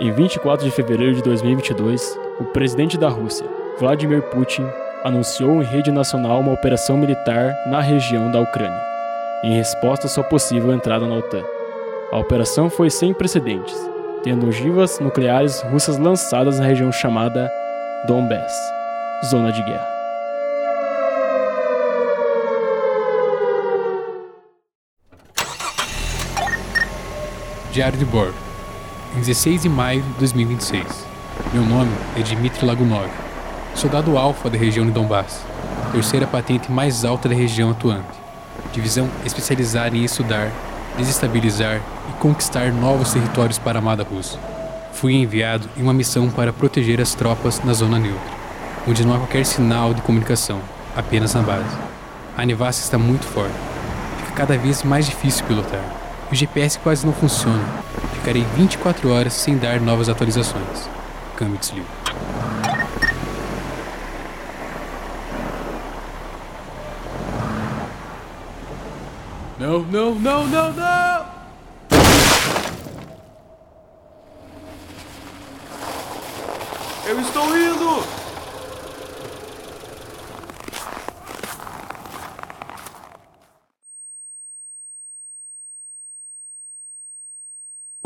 Em 24 de fevereiro de 2022, o presidente da Rússia, Vladimir Putin, anunciou em rede nacional uma operação militar na região da Ucrânia, em resposta à sua possível entrada na OTAN. A operação foi sem precedentes, tendo ogivas nucleares russas lançadas na região chamada Donbass, zona de guerra. Diário de Bordo, em 16 de maio de 2026. Meu nome é Dmitry Lagunov, soldado alfa da região de Donbass, terceira patente mais alta da região atuante, divisão especializada em estudar, desestabilizar e conquistar novos territórios para a amada Rússia. Fui enviado em uma missão para proteger as tropas na zona neutra, onde não há qualquer sinal de comunicação, apenas na base. A nevasca está muito forte, fica cada vez mais difícil pilotar. O GPS quase não funciona. Ficarei 24 horas sem dar novas atualizações. Câmbio desligo. Não, não, não, não, não! Eu estou indo!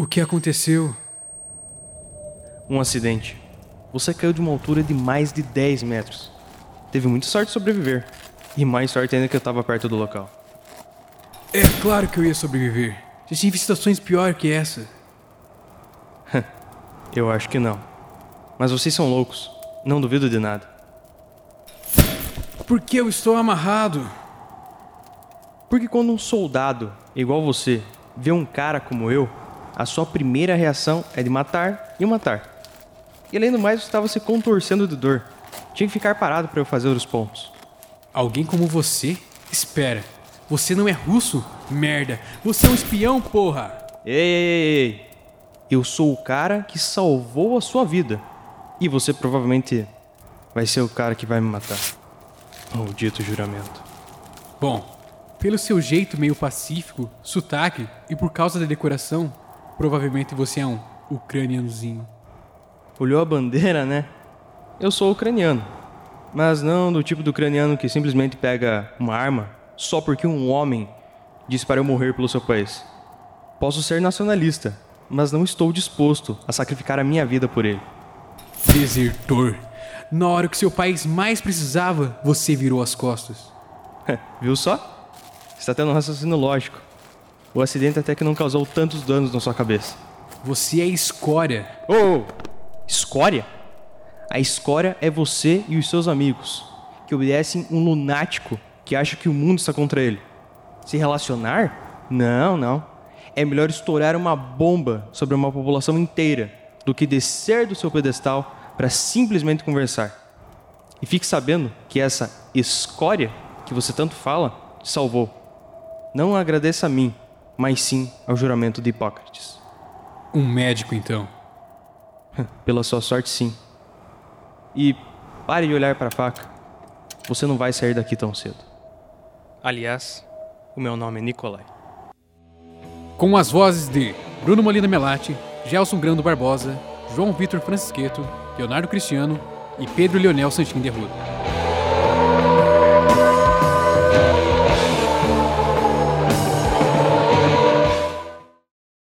O que aconteceu? Um acidente. Você caiu de uma altura de mais de 10 metros. Teve muita sorte de sobreviver. E mais sorte ainda que eu estava perto do local. É claro que eu ia sobreviver. Já tive situações pior que essa. Eu acho que não. Mas vocês são loucos. Não duvido de nada. Por que eu estou amarrado? Porque quando um soldado, igual você, vê um cara como eu, a sua primeira reação é de matar e matar. E além do mais, você estava se contorcendo de dor. Tinha que ficar parado para eu fazer os pontos. Alguém como você? Espera. Você não é russo? Merda. Você é um espião, porra! Ei, ei, ei, ei. Eu sou o cara que salvou a sua vida. E você provavelmente vai ser o cara que vai me matar. Maldito juramento. Bom, pelo seu jeito meio pacífico, sotaque e por causa da decoração, provavelmente você é um ucranianozinho. Olhou a bandeira, né? Eu sou ucraniano. Mas não do tipo do ucraniano que simplesmente pega uma arma só porque um homem disse para eu morrer pelo seu país. Posso ser nacionalista, mas não estou disposto a sacrificar a minha vida por ele. Desertor. Na hora que seu país mais precisava, você virou as costas. Viu só? Está tendo um raciocínio lógico. O acidente até que não causou tantos danos na sua cabeça. Você é escória. Oh! Escória? A escória é você e os seus amigos, que obedecem um lunático que acha que o mundo está contra ele. Se relacionar? Não, não. É melhor estourar uma bomba sobre uma população inteira do que descer do seu pedestal para simplesmente conversar. E fique sabendo que essa escória que você tanto fala te salvou. Não agradeça a mim, mas sim ao juramento de Hipócrates. Um médico, então. Pela sua sorte, sim. E pare de olhar para a faca. Você não vai sair daqui tão cedo. Aliás, o meu nome é Nicolai. Com as vozes de Bruno Molina Melati, Gelson Grando Barbosa, João Vitor Francisqueto, Leonardo Cristiano e Pedro Leonel Santin de Arruda.